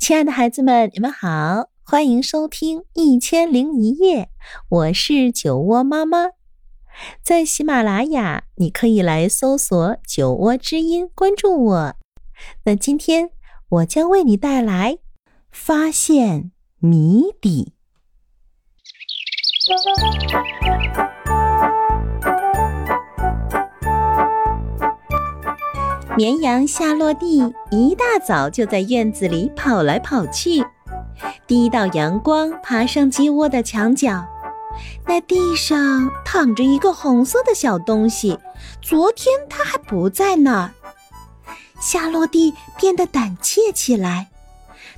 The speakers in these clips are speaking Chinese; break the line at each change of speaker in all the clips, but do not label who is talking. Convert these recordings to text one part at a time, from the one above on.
亲爱的孩子们，你们好，欢迎收听《一千零一夜》，我是酒窝妈妈。在喜马拉雅，你可以来搜索“酒窝之音”，关注我。那今天我将为你带来发现谜底。绵羊夏洛蒂一大早就在院子里跑来跑去。第一道阳光爬上鸡窝的墙角，那地上躺着一个红色的小东西。昨天它还不在那儿。夏洛蒂变得胆怯起来，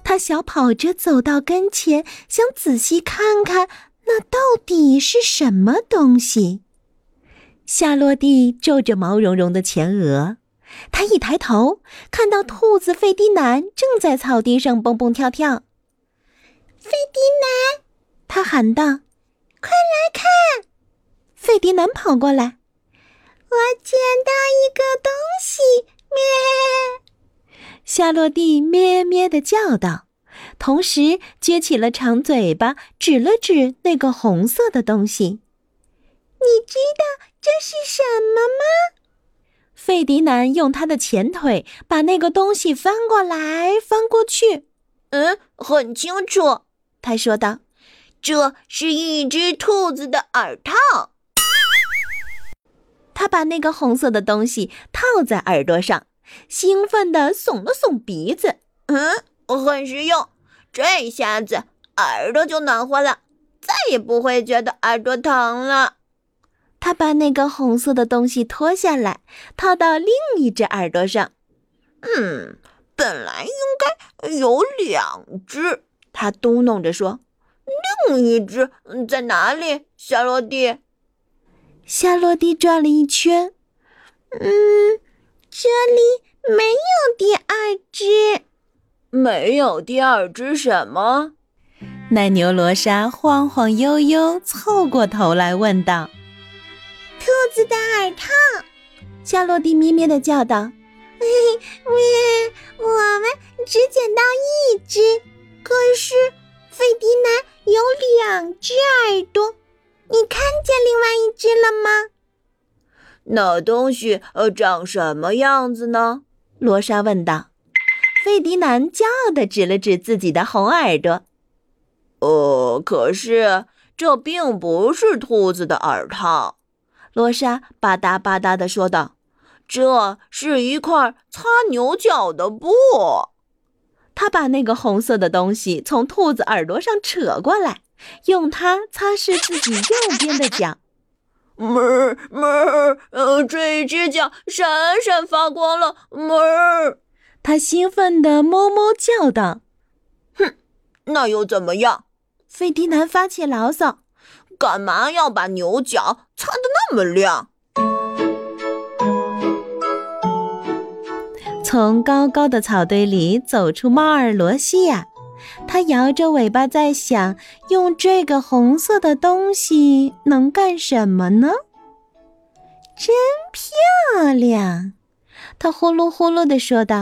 他小跑着走到跟前，想仔细看看那到底是什么东西。夏洛蒂皱着毛茸茸的前额。他一抬头，看到兔子费迪南正在草地上蹦蹦跳跳。
费迪南，
他喊道：“
快来看！”
费迪南跑过来：“
我捡到一个东西！”咩！
夏洛蒂咩咩的叫道，同时撅起了长嘴巴，指了指那个红色的东西：“
你知道这是什么吗？”
费迪南用他的前腿把那个东西翻过来翻过去。
嗯，很清楚，他说道：“这是一只兔子的耳套。”
他把那个红色的东西套在耳朵上，兴奋地耸了耸鼻子。
嗯，很实用，这下子耳朵就暖和了，再也不会觉得耳朵疼了。
他把那个红色的东西脱下来，套到另一只耳朵上。
嗯，本来应该有两只，他嘟哝着说：“另一只在哪里？”夏洛蒂。
夏洛蒂转了一圈。
嗯，这里没有第二只。
没有第二只什么？
奶牛罗莎晃晃悠悠凑过头来问道。
兔子的耳套，
夏洛蒂咩咩的叫道：“
咩，我们只捡到一只，可是费迪南有两只耳朵，你看见另外一只了吗？”
那东西呃长什么样子呢？
罗莎问道。费迪南骄傲的指了指自己的红耳朵：“
哦，可是这并不是兔子的耳套。”
罗莎吧嗒吧嗒地说道：“
这是一块擦牛角的布。”
他把那个红色的东西从兔子耳朵上扯过来，用它擦拭自己右边的脚。
哞哞，呃，这只脚闪闪发光了。哞！
他兴奋地哞哞叫道：“
哼，那又怎么样？”
费迪南发起牢骚。
干嘛要把牛角擦得那么亮？
从高高的草堆里走出猫儿罗西亚，它摇着尾巴在想：用这个红色的东西能干什么呢？真漂亮！它呼噜呼噜地说道：“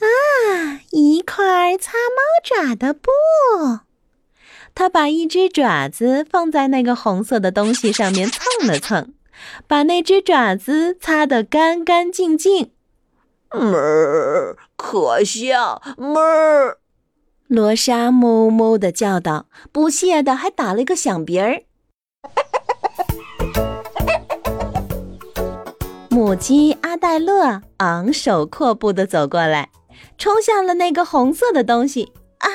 啊，一块擦猫爪的布。”他把一只爪子放在那个红色的东西上面蹭了蹭，把那只爪子擦得干干净净。
哞，可笑！哞，
罗莎哞哞地叫道，不屑的还打了一个响鼻儿。母鸡阿黛勒昂首阔步地走过来，冲向了那个红色的东西。啊！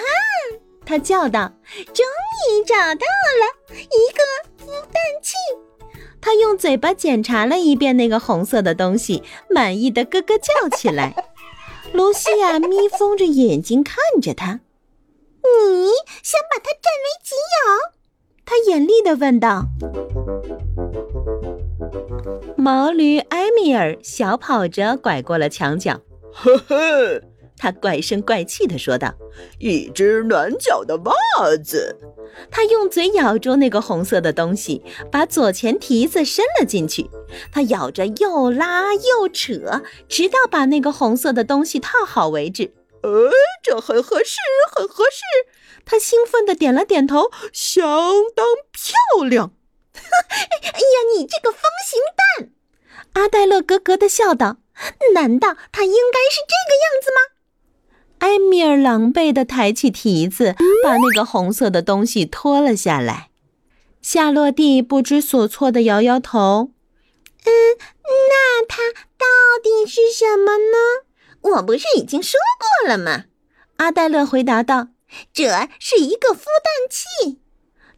他叫道：“
终于找到了一个孵蛋器！”
他用嘴巴检查了一遍那个红色的东西，满意的咯咯叫起来。卢西亚眯缝着眼睛看着他：“
你想把它占为己有？”
他严厉的问道。毛驴埃米尔小跑着拐过了墙角，
呵呵。
他怪声怪气地说道：“
一只暖脚的袜子。”
他用嘴咬住那个红色的东西，把左前蹄子伸了进去。他咬着，又拉又扯，直到把那个红色的东西套好为止。
呃，这很合适，很合适。
他兴奋地点了点头，相当漂亮。
哎呀，你这个方形蛋！
阿黛勒咯咯地笑道：“
难道它应该是这个样子吗？”
埃米尔狼狈地抬起蹄子，把那个红色的东西拖了下来。夏洛蒂不知所措地摇摇头：“
嗯，那它到底是什么呢？
我不是已经说过了吗？”
阿黛勒回答道：“
这是一个孵蛋器。”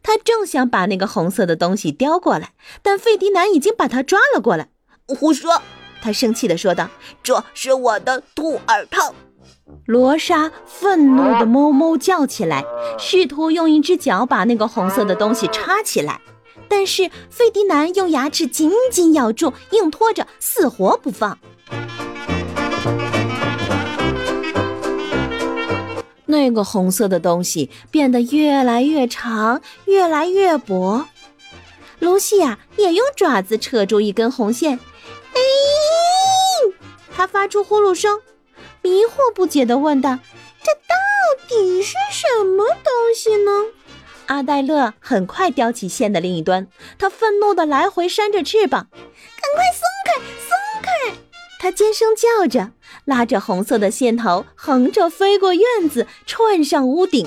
他正想把那个红色的东西叼过来，但费迪南已经把他抓了过来。
胡说！他生气地说道：“这是我的兔耳套。”
罗莎愤怒地哞哞叫起来，试图用一只脚把那个红色的东西插起来，但是费迪南用牙齿紧紧咬住，硬拖着，死活不放。那个红色的东西变得越来越长，越来越薄。露西亚也用爪子扯住一根红线，哎，它发出呼噜声。迷惑不解地问道：“
这到底是什么东西呢？”
阿黛勒很快叼起线的另一端，他愤怒地来回扇着翅膀：“
赶快松开，松开！”
他尖声叫着，拉着红色的线头，横着飞过院子，窜上屋顶。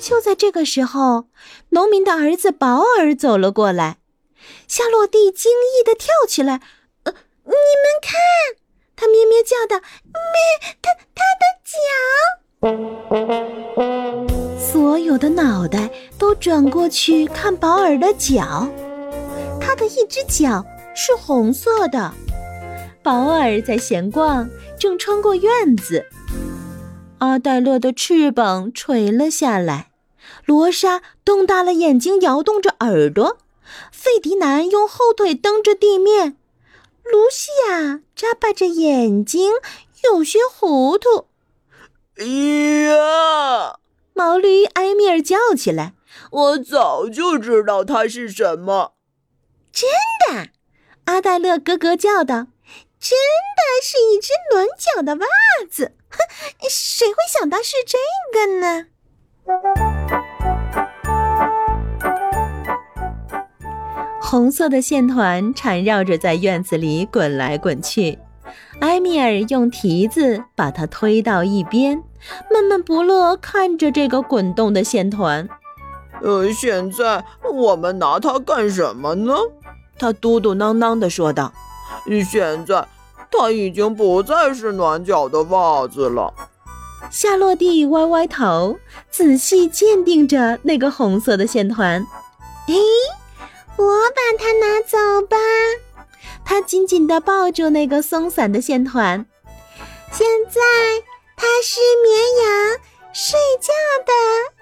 就在这个时候，农民的儿子保尔走了过来，夏洛蒂惊异地跳起来。
你们看，他咩咩叫的：“咩，他他
的脚！”所有的脑袋都转过去看保尔的脚，他的一只脚是红色的。保尔在闲逛，正穿过院子。阿黛勒的翅膀垂了下来，罗莎瞪大了眼睛，摇动着耳朵。费迪南用后腿蹬着地面。露西亚眨巴着眼睛，有些糊涂。
呀！
毛驴埃米尔叫起来：“
我早就知道它是什么。”
真的，
阿黛勒咯咯叫道：“
真的是一只轮脚的袜子！哼，谁会想到是这个呢？”
红色的线团缠绕着在院子里滚来滚去，埃米尔用蹄子把它推到一边，闷闷不乐看着这个滚动的线团。
呃，现在我们拿它干什么呢？他嘟嘟囔囔地说道。现在它已经不再是暖脚的袜子了。
夏洛蒂歪歪头，仔细鉴定着那个红色的线团。
诶。我把它拿走吧。
他紧紧地抱住那个松散的线团。
现在它是绵羊睡觉的